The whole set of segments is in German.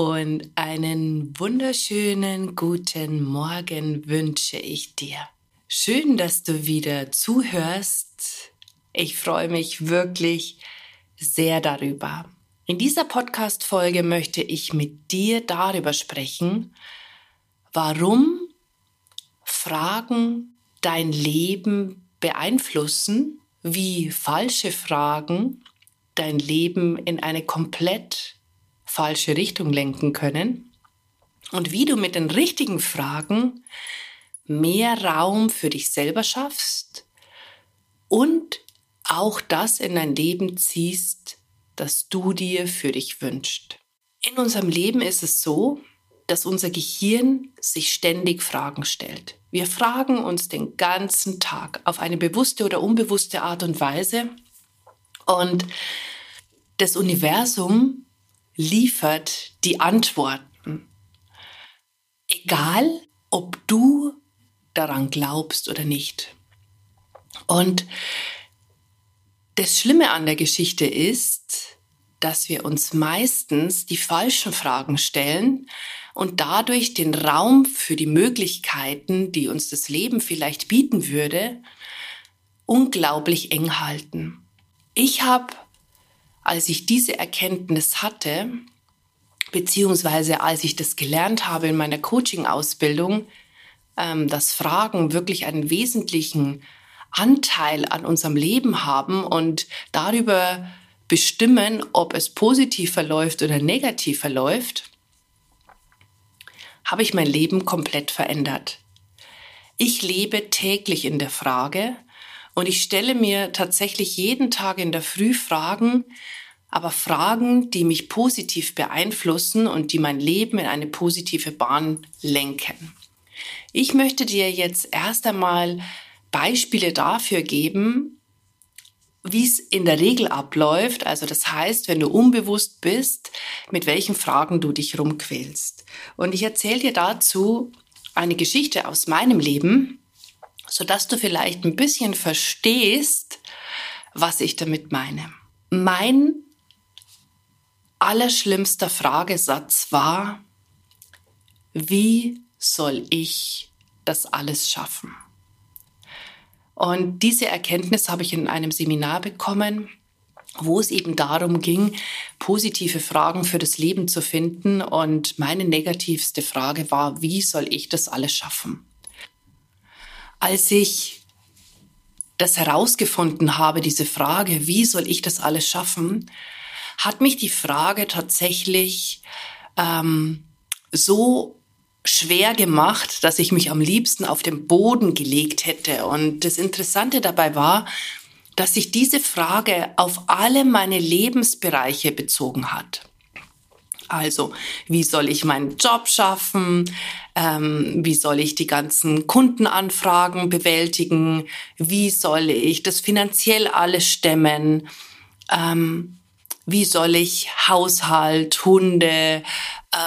und einen wunderschönen guten Morgen wünsche ich dir. Schön, dass du wieder zuhörst. Ich freue mich wirklich sehr darüber. In dieser Podcast Folge möchte ich mit dir darüber sprechen, warum Fragen dein Leben beeinflussen, wie falsche Fragen dein Leben in eine komplett falsche Richtung lenken können und wie du mit den richtigen Fragen mehr Raum für dich selber schaffst und auch das in dein Leben ziehst, das du dir für dich wünschst. In unserem Leben ist es so, dass unser Gehirn sich ständig Fragen stellt. Wir fragen uns den ganzen Tag auf eine bewusste oder unbewusste Art und Weise und das Universum liefert die Antworten. Egal, ob du daran glaubst oder nicht. Und das Schlimme an der Geschichte ist, dass wir uns meistens die falschen Fragen stellen und dadurch den Raum für die Möglichkeiten, die uns das Leben vielleicht bieten würde, unglaublich eng halten. Ich habe als ich diese Erkenntnis hatte, beziehungsweise als ich das gelernt habe in meiner Coaching-Ausbildung, ähm, dass Fragen wirklich einen wesentlichen Anteil an unserem Leben haben und darüber bestimmen, ob es positiv verläuft oder negativ verläuft, habe ich mein Leben komplett verändert. Ich lebe täglich in der Frage, und ich stelle mir tatsächlich jeden Tag in der Früh Fragen, aber Fragen, die mich positiv beeinflussen und die mein Leben in eine positive Bahn lenken. Ich möchte dir jetzt erst einmal Beispiele dafür geben, wie es in der Regel abläuft. Also das heißt, wenn du unbewusst bist, mit welchen Fragen du dich rumquälst. Und ich erzähle dir dazu eine Geschichte aus meinem Leben, sodass du vielleicht ein bisschen verstehst, was ich damit meine. Mein allerschlimmster Fragesatz war, wie soll ich das alles schaffen? Und diese Erkenntnis habe ich in einem Seminar bekommen, wo es eben darum ging, positive Fragen für das Leben zu finden. Und meine negativste Frage war, wie soll ich das alles schaffen? Als ich das herausgefunden habe, diese Frage, wie soll ich das alles schaffen, hat mich die Frage tatsächlich ähm, so schwer gemacht, dass ich mich am liebsten auf den Boden gelegt hätte. Und das Interessante dabei war, dass sich diese Frage auf alle meine Lebensbereiche bezogen hat. Also, wie soll ich meinen Job schaffen? Ähm, wie soll ich die ganzen Kundenanfragen bewältigen? Wie soll ich das finanziell alles stemmen? Ähm, wie soll ich Haushalt, Hunde,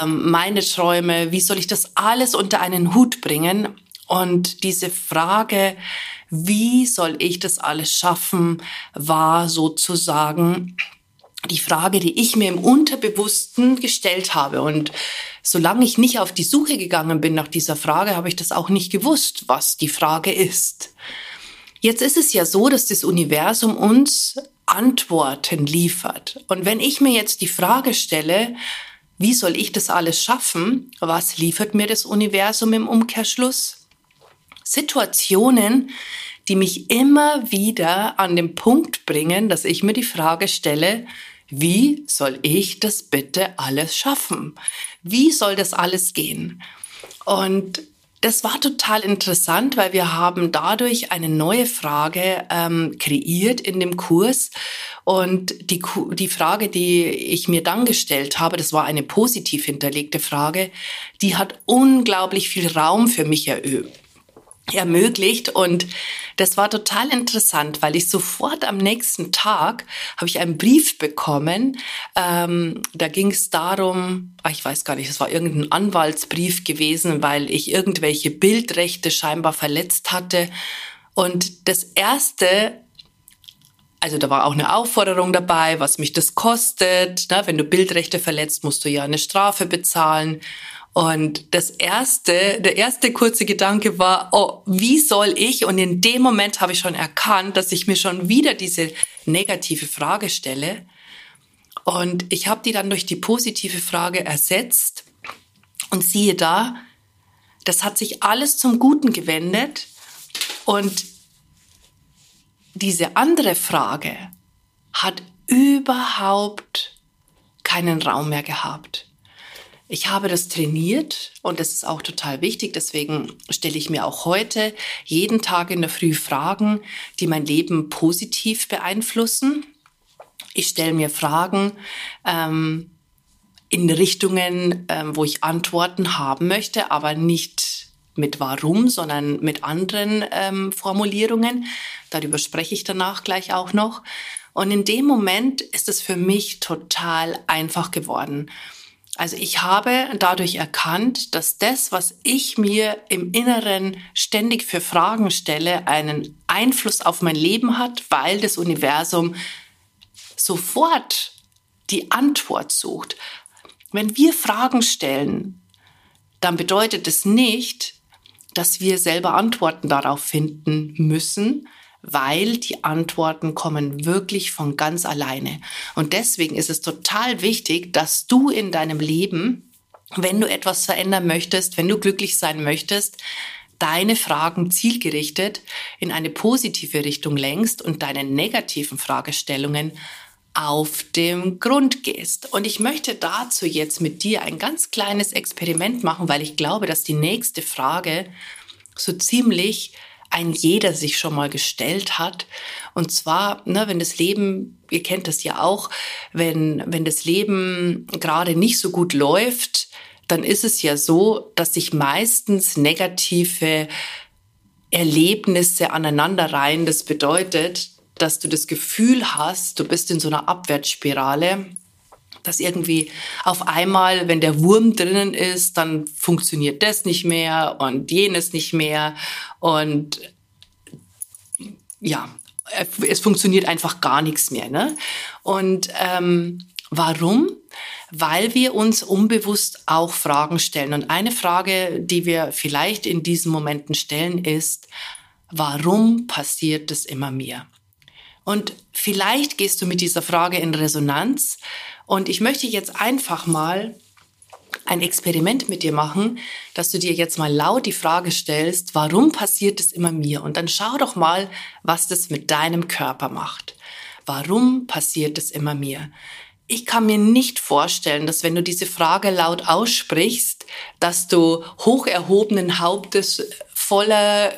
ähm, meine Träume, wie soll ich das alles unter einen Hut bringen? Und diese Frage, wie soll ich das alles schaffen, war sozusagen die Frage, die ich mir im Unterbewussten gestellt habe. Und solange ich nicht auf die Suche gegangen bin nach dieser Frage, habe ich das auch nicht gewusst, was die Frage ist. Jetzt ist es ja so, dass das Universum uns Antworten liefert. Und wenn ich mir jetzt die Frage stelle, wie soll ich das alles schaffen? Was liefert mir das Universum im Umkehrschluss? Situationen, die mich immer wieder an den Punkt bringen, dass ich mir die Frage stelle, wie soll ich das bitte alles schaffen? Wie soll das alles gehen? Und das war total interessant, weil wir haben dadurch eine neue Frage ähm, kreiert in dem Kurs. Und die, die Frage, die ich mir dann gestellt habe, das war eine positiv hinterlegte Frage, die hat unglaublich viel Raum für mich eröbt ermöglicht und das war total interessant, weil ich sofort am nächsten Tag habe ich einen Brief bekommen. Ähm, da ging es darum, ach, ich weiß gar nicht, es war irgendein Anwaltsbrief gewesen, weil ich irgendwelche Bildrechte scheinbar verletzt hatte. Und das erste, also da war auch eine Aufforderung dabei, was mich das kostet. Ne? Wenn du Bildrechte verletzt, musst du ja eine Strafe bezahlen. Und das erste, der erste kurze Gedanke war, oh, wie soll ich? Und in dem Moment habe ich schon erkannt, dass ich mir schon wieder diese negative Frage stelle. Und ich habe die dann durch die positive Frage ersetzt. Und siehe da, das hat sich alles zum Guten gewendet. Und diese andere Frage hat überhaupt keinen Raum mehr gehabt. Ich habe das trainiert und das ist auch total wichtig. Deswegen stelle ich mir auch heute jeden Tag in der Früh Fragen, die mein Leben positiv beeinflussen. Ich stelle mir Fragen ähm, in Richtungen, ähm, wo ich Antworten haben möchte, aber nicht mit warum, sondern mit anderen ähm, Formulierungen. Darüber spreche ich danach gleich auch noch. Und in dem Moment ist es für mich total einfach geworden. Also ich habe dadurch erkannt, dass das, was ich mir im Inneren ständig für Fragen stelle, einen Einfluss auf mein Leben hat, weil das Universum sofort die Antwort sucht. Wenn wir Fragen stellen, dann bedeutet es nicht, dass wir selber Antworten darauf finden müssen, weil die Antworten kommen wirklich von ganz alleine. Und deswegen ist es total wichtig, dass du in deinem Leben, wenn du etwas verändern möchtest, wenn du glücklich sein möchtest, deine Fragen zielgerichtet in eine positive Richtung lenkst und deine negativen Fragestellungen auf dem Grund gehst. Und ich möchte dazu jetzt mit dir ein ganz kleines Experiment machen, weil ich glaube, dass die nächste Frage so ziemlich ein jeder sich schon mal gestellt hat. Und zwar, ne, wenn das Leben, ihr kennt das ja auch, wenn, wenn das Leben gerade nicht so gut läuft, dann ist es ja so, dass sich meistens negative Erlebnisse aneinanderreihen. Das bedeutet, dass du das Gefühl hast, du bist in so einer Abwärtsspirale dass irgendwie auf einmal, wenn der Wurm drinnen ist, dann funktioniert das nicht mehr und jenes nicht mehr und ja, es funktioniert einfach gar nichts mehr. Ne? Und ähm, warum? Weil wir uns unbewusst auch Fragen stellen. Und eine Frage, die wir vielleicht in diesen Momenten stellen, ist, warum passiert es immer mir? Und vielleicht gehst du mit dieser Frage in Resonanz, und ich möchte jetzt einfach mal ein Experiment mit dir machen, dass du dir jetzt mal laut die Frage stellst, warum passiert es immer mir? Und dann schau doch mal, was das mit deinem Körper macht. Warum passiert es immer mir? Ich kann mir nicht vorstellen, dass wenn du diese Frage laut aussprichst, dass du hoch erhobenen Hauptes voller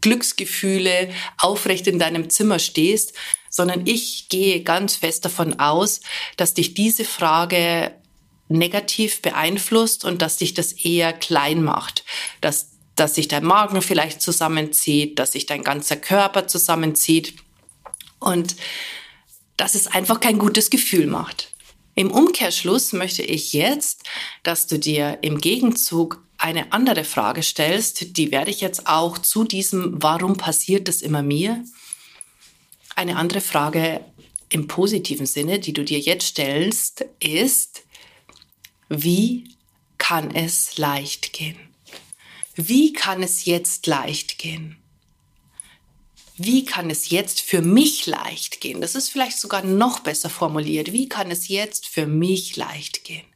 Glücksgefühle aufrecht in deinem Zimmer stehst, sondern ich gehe ganz fest davon aus, dass dich diese Frage negativ beeinflusst und dass dich das eher klein macht, dass, dass sich dein Magen vielleicht zusammenzieht, dass sich dein ganzer Körper zusammenzieht und dass es einfach kein gutes Gefühl macht. Im Umkehrschluss möchte ich jetzt, dass du dir im Gegenzug eine andere Frage stellst, die werde ich jetzt auch zu diesem Warum passiert es immer mir eine andere Frage im positiven Sinne, die du dir jetzt stellst, ist, wie kann es leicht gehen? Wie kann es jetzt leicht gehen? Wie kann es jetzt für mich leicht gehen? Das ist vielleicht sogar noch besser formuliert. Wie kann es jetzt für mich leicht gehen?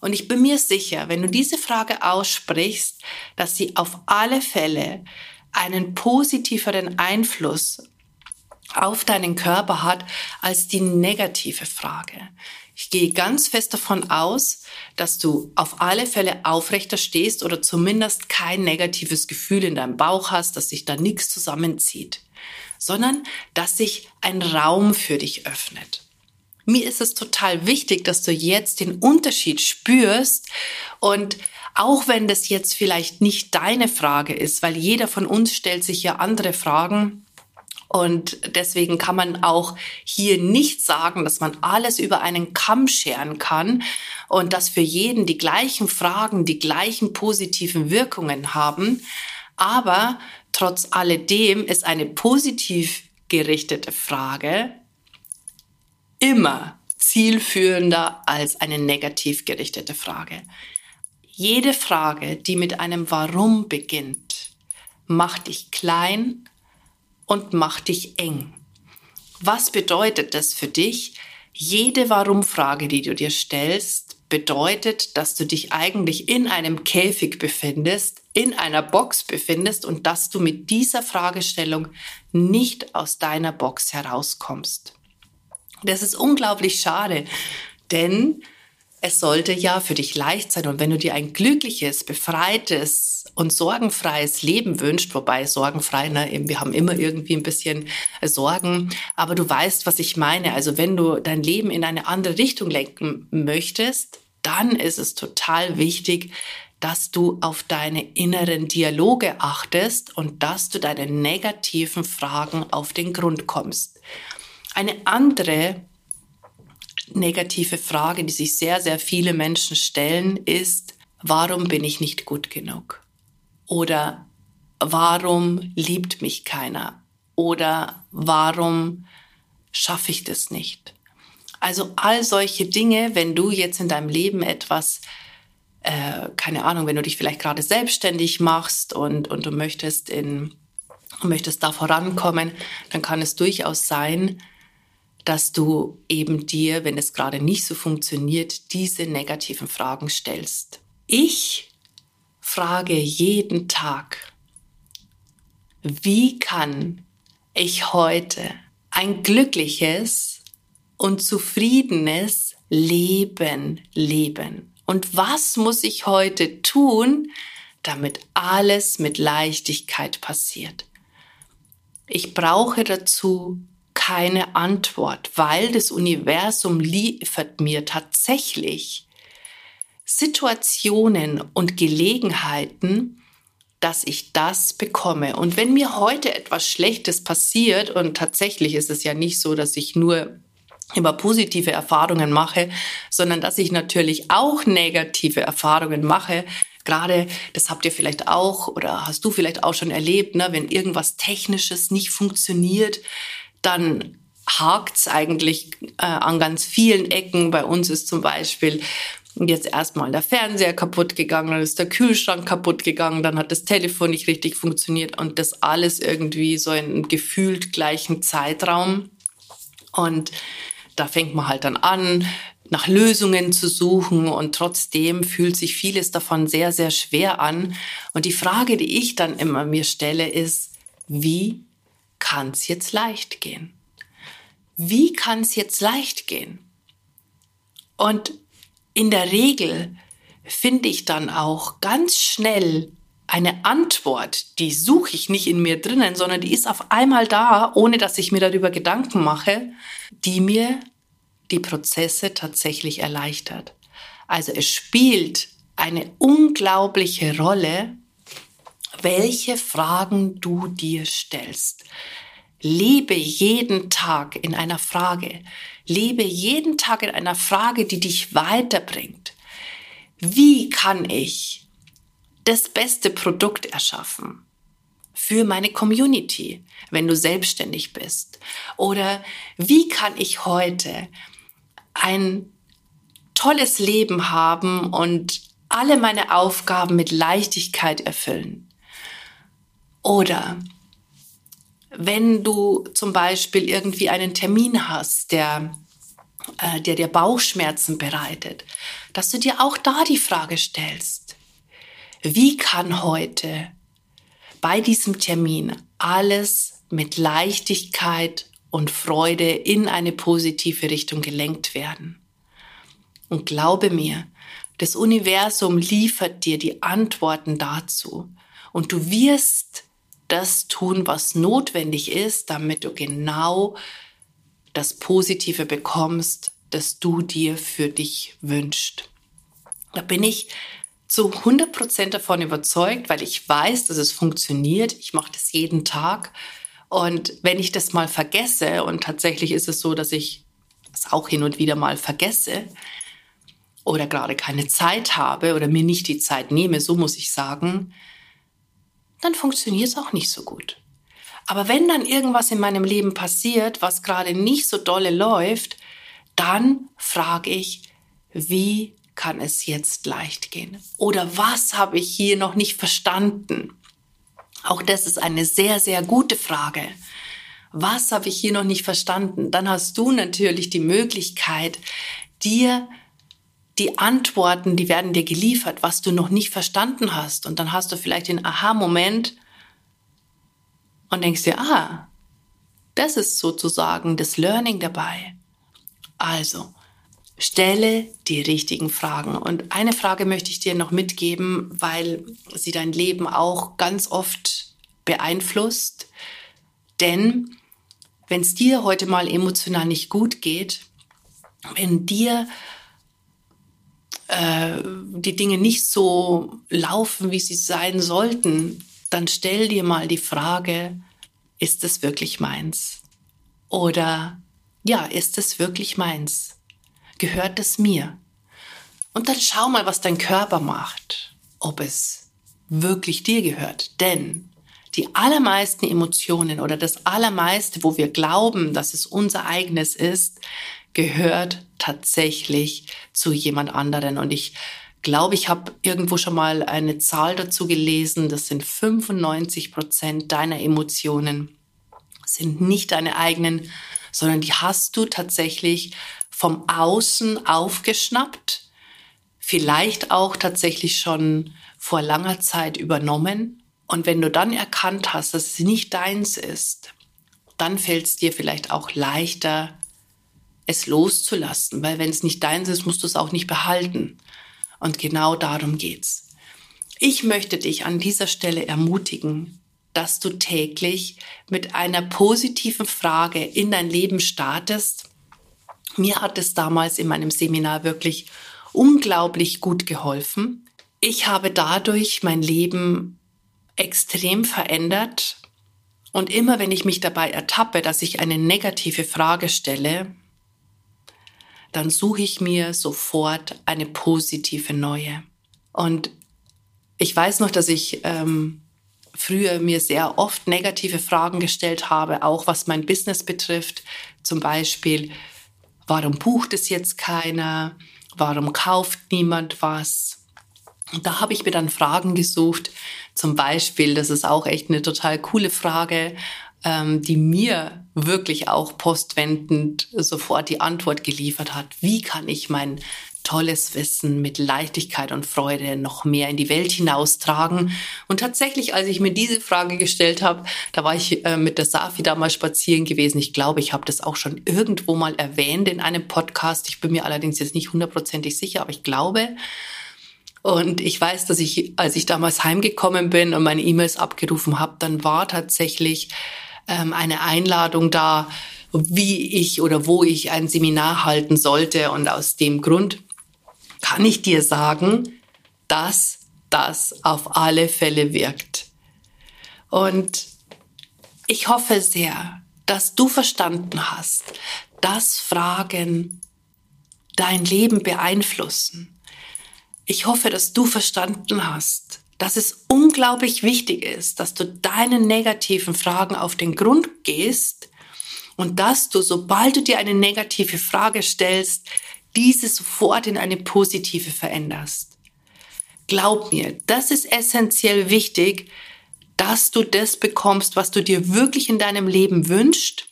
Und ich bin mir sicher, wenn du diese Frage aussprichst, dass sie auf alle Fälle einen positiveren Einfluss auf deinen Körper hat als die negative Frage. Ich gehe ganz fest davon aus, dass du auf alle Fälle aufrechter stehst oder zumindest kein negatives Gefühl in deinem Bauch hast, dass sich da nichts zusammenzieht, sondern dass sich ein Raum für dich öffnet. Mir ist es total wichtig, dass du jetzt den Unterschied spürst und auch wenn das jetzt vielleicht nicht deine Frage ist, weil jeder von uns stellt sich ja andere Fragen, und deswegen kann man auch hier nicht sagen, dass man alles über einen Kamm scheren kann und dass für jeden die gleichen Fragen, die gleichen positiven Wirkungen haben. Aber trotz alledem ist eine positiv gerichtete Frage immer zielführender als eine negativ gerichtete Frage. Jede Frage, die mit einem Warum beginnt, macht dich klein und macht dich eng. Was bedeutet das für dich? Jede Warum-Frage, die du dir stellst, bedeutet, dass du dich eigentlich in einem Käfig befindest, in einer Box befindest und dass du mit dieser Fragestellung nicht aus deiner Box herauskommst. Das ist unglaublich schade, denn es sollte ja für dich leicht sein. Und wenn du dir ein glückliches, befreites und sorgenfreies Leben wünscht, wobei sorgenfrei, ne, wir haben immer irgendwie ein bisschen Sorgen, aber du weißt, was ich meine. Also wenn du dein Leben in eine andere Richtung lenken möchtest, dann ist es total wichtig, dass du auf deine inneren Dialoge achtest und dass du deinen negativen Fragen auf den Grund kommst. Eine andere negative Frage, die sich sehr, sehr viele Menschen stellen, ist, warum bin ich nicht gut genug? Oder warum liebt mich keiner? Oder warum schaffe ich das nicht? Also all solche Dinge, wenn du jetzt in deinem Leben etwas, äh, keine Ahnung, wenn du dich vielleicht gerade selbstständig machst und, und du möchtest in, möchtest da vorankommen, dann kann es durchaus sein, dass du eben dir, wenn es gerade nicht so funktioniert, diese negativen Fragen stellst. Ich frage jeden Tag, wie kann ich heute ein glückliches und zufriedenes Leben leben? Und was muss ich heute tun, damit alles mit Leichtigkeit passiert? Ich brauche dazu keine Antwort, weil das Universum liefert mir tatsächlich Situationen und Gelegenheiten, dass ich das bekomme. Und wenn mir heute etwas Schlechtes passiert, und tatsächlich ist es ja nicht so, dass ich nur immer positive Erfahrungen mache, sondern dass ich natürlich auch negative Erfahrungen mache. Gerade, das habt ihr vielleicht auch oder hast du vielleicht auch schon erlebt, ne, wenn irgendwas Technisches nicht funktioniert, dann hakt's eigentlich äh, an ganz vielen Ecken. Bei uns ist zum Beispiel jetzt erstmal der Fernseher kaputt gegangen, dann ist der Kühlschrank kaputt gegangen, dann hat das Telefon nicht richtig funktioniert und das alles irgendwie so in gefühlt gleichen Zeitraum. Und da fängt man halt dann an, nach Lösungen zu suchen und trotzdem fühlt sich vieles davon sehr, sehr schwer an. Und die Frage, die ich dann immer mir stelle, ist, wie kann es jetzt leicht gehen? Wie kann es jetzt leicht gehen? Und in der Regel finde ich dann auch ganz schnell eine Antwort, die suche ich nicht in mir drinnen, sondern die ist auf einmal da, ohne dass ich mir darüber Gedanken mache, die mir die Prozesse tatsächlich erleichtert. Also es spielt eine unglaubliche Rolle, welche Fragen du dir stellst. Lebe jeden Tag in einer Frage. Lebe jeden Tag in einer Frage, die dich weiterbringt. Wie kann ich das beste Produkt erschaffen? Für meine Community, wenn du selbstständig bist? Oder wie kann ich heute ein tolles Leben haben und alle meine Aufgaben mit Leichtigkeit erfüllen? Oder wenn du zum Beispiel irgendwie einen Termin hast, der, äh, der dir Bauchschmerzen bereitet, dass du dir auch da die Frage stellst, wie kann heute bei diesem Termin alles mit Leichtigkeit und Freude in eine positive Richtung gelenkt werden. Und glaube mir, das Universum liefert dir die Antworten dazu. Und du wirst das tun, was notwendig ist, damit du genau das Positive bekommst, das du dir für dich wünschst. Da bin ich zu 100% davon überzeugt, weil ich weiß, dass es funktioniert. Ich mache das jeden Tag. Und wenn ich das mal vergesse, und tatsächlich ist es so, dass ich es auch hin und wieder mal vergesse oder gerade keine Zeit habe oder mir nicht die Zeit nehme, so muss ich sagen, dann funktioniert es auch nicht so gut. Aber wenn dann irgendwas in meinem Leben passiert, was gerade nicht so dolle läuft, dann frage ich, wie kann es jetzt leicht gehen? Oder was habe ich hier noch nicht verstanden? Auch das ist eine sehr, sehr gute Frage. Was habe ich hier noch nicht verstanden? Dann hast du natürlich die Möglichkeit, dir die Antworten, die werden dir geliefert, was du noch nicht verstanden hast. Und dann hast du vielleicht den Aha-Moment und denkst dir, ah, das ist sozusagen das Learning dabei. Also, stelle die richtigen Fragen. Und eine Frage möchte ich dir noch mitgeben, weil sie dein Leben auch ganz oft beeinflusst. Denn wenn es dir heute mal emotional nicht gut geht, wenn dir äh, die Dinge nicht so laufen, wie sie sein sollten, dann stell dir mal die Frage, ist es wirklich meins? Oder ja, ist es wirklich meins? gehört es mir? Und dann schau mal, was dein Körper macht, ob es wirklich dir gehört. Denn die allermeisten Emotionen oder das allermeiste, wo wir glauben, dass es unser eigenes ist, gehört tatsächlich zu jemand anderen. Und ich glaube, ich habe irgendwo schon mal eine Zahl dazu gelesen, das sind 95 Prozent deiner Emotionen sind nicht deine eigenen, sondern die hast du tatsächlich vom Außen aufgeschnappt, vielleicht auch tatsächlich schon vor langer Zeit übernommen. Und wenn du dann erkannt hast, dass es nicht deins ist, dann fällt es dir vielleicht auch leichter, es loszulassen, weil wenn es nicht deins ist, musst du es auch nicht behalten. Und genau darum geht's. Ich möchte dich an dieser Stelle ermutigen, dass du täglich mit einer positiven Frage in dein Leben startest mir hat es damals in meinem Seminar wirklich unglaublich gut geholfen. Ich habe dadurch mein Leben extrem verändert. Und immer wenn ich mich dabei ertappe, dass ich eine negative Frage stelle, dann suche ich mir sofort eine positive neue. Und ich weiß noch, dass ich ähm, früher mir sehr oft negative Fragen gestellt habe, auch was mein Business betrifft. Zum Beispiel, Warum bucht es jetzt keiner? Warum kauft niemand was? Und da habe ich mir dann Fragen gesucht. Zum Beispiel, das ist auch echt eine total coole Frage, ähm, die mir wirklich auch postwendend sofort die Antwort geliefert hat. Wie kann ich mein tolles Wissen mit Leichtigkeit und Freude noch mehr in die Welt hinaustragen. Und tatsächlich, als ich mir diese Frage gestellt habe, da war ich äh, mit der Safi damals spazieren gewesen. Ich glaube, ich habe das auch schon irgendwo mal erwähnt in einem Podcast. Ich bin mir allerdings jetzt nicht hundertprozentig sicher, aber ich glaube. Und ich weiß, dass ich, als ich damals heimgekommen bin und meine E-Mails abgerufen habe, dann war tatsächlich ähm, eine Einladung da, wie ich oder wo ich ein Seminar halten sollte. Und aus dem Grund kann ich dir sagen, dass das auf alle Fälle wirkt. Und ich hoffe sehr, dass du verstanden hast, dass Fragen dein Leben beeinflussen. Ich hoffe, dass du verstanden hast, dass es unglaublich wichtig ist, dass du deinen negativen Fragen auf den Grund gehst und dass du, sobald du dir eine negative Frage stellst, diese sofort in eine positive veränderst. Glaub mir, das ist essentiell wichtig, dass du das bekommst, was du dir wirklich in deinem Leben wünschst,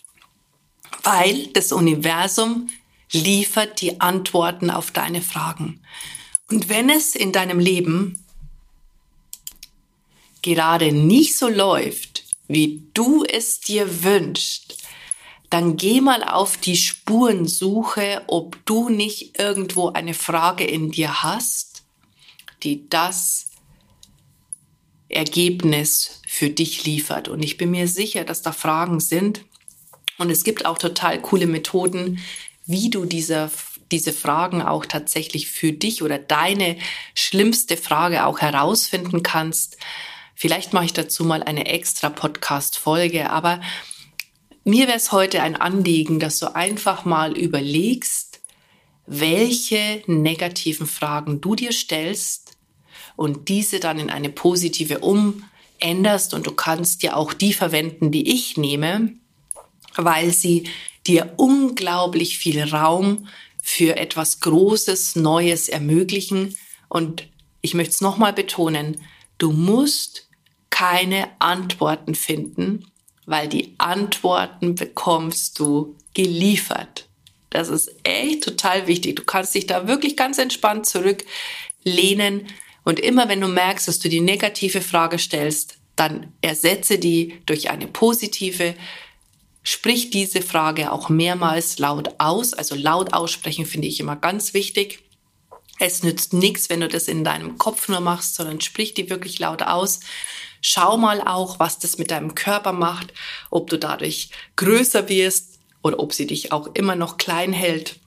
weil das Universum liefert die Antworten auf deine Fragen. Und wenn es in deinem Leben gerade nicht so läuft, wie du es dir wünschst, dann geh mal auf die Spurensuche, ob du nicht irgendwo eine Frage in dir hast, die das Ergebnis für dich liefert. Und ich bin mir sicher, dass da Fragen sind. Und es gibt auch total coole Methoden, wie du diese, diese Fragen auch tatsächlich für dich oder deine schlimmste Frage auch herausfinden kannst. Vielleicht mache ich dazu mal eine extra Podcast-Folge, aber mir wäre es heute ein Anliegen, dass du einfach mal überlegst, welche negativen Fragen du dir stellst und diese dann in eine positive umänderst und du kannst ja auch die verwenden, die ich nehme, weil sie dir unglaublich viel Raum für etwas Großes, Neues ermöglichen. Und ich möchte es nochmal betonen, du musst keine Antworten finden, weil die Antworten bekommst du geliefert. Das ist echt total wichtig. Du kannst dich da wirklich ganz entspannt zurücklehnen und immer wenn du merkst, dass du die negative Frage stellst, dann ersetze die durch eine positive. Sprich diese Frage auch mehrmals laut aus. Also laut aussprechen finde ich immer ganz wichtig. Es nützt nichts, wenn du das in deinem Kopf nur machst, sondern sprich die wirklich laut aus. Schau mal auch, was das mit deinem Körper macht, ob du dadurch größer wirst oder ob sie dich auch immer noch klein hält.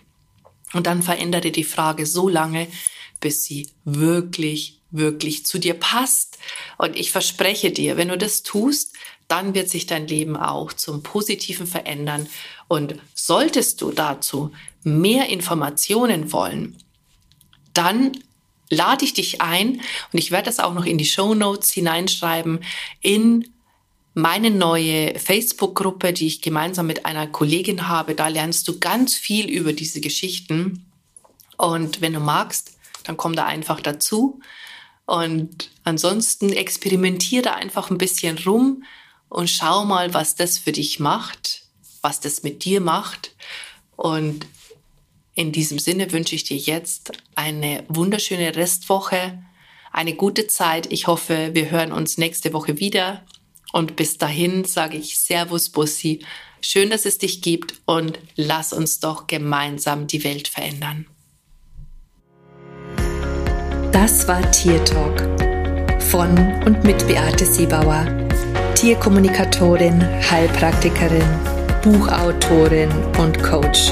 Und dann verändere die Frage so lange, bis sie wirklich, wirklich zu dir passt. Und ich verspreche dir, wenn du das tust, dann wird sich dein Leben auch zum Positiven verändern. Und solltest du dazu mehr Informationen wollen, dann lade ich dich ein und ich werde das auch noch in die Show Notes hineinschreiben in meine neue Facebook-Gruppe, die ich gemeinsam mit einer Kollegin habe. Da lernst du ganz viel über diese Geschichten. Und wenn du magst, dann komm da einfach dazu. Und ansonsten experimentiere einfach ein bisschen rum und schau mal, was das für dich macht, was das mit dir macht. Und in diesem Sinne wünsche ich dir jetzt eine wunderschöne Restwoche, eine gute Zeit. Ich hoffe, wir hören uns nächste Woche wieder. Und bis dahin sage ich Servus Bussi. Schön, dass es dich gibt und lass uns doch gemeinsam die Welt verändern. Das war Tier Talk von und mit Beate Siebauer, Tierkommunikatorin, Heilpraktikerin, Buchautorin und Coach.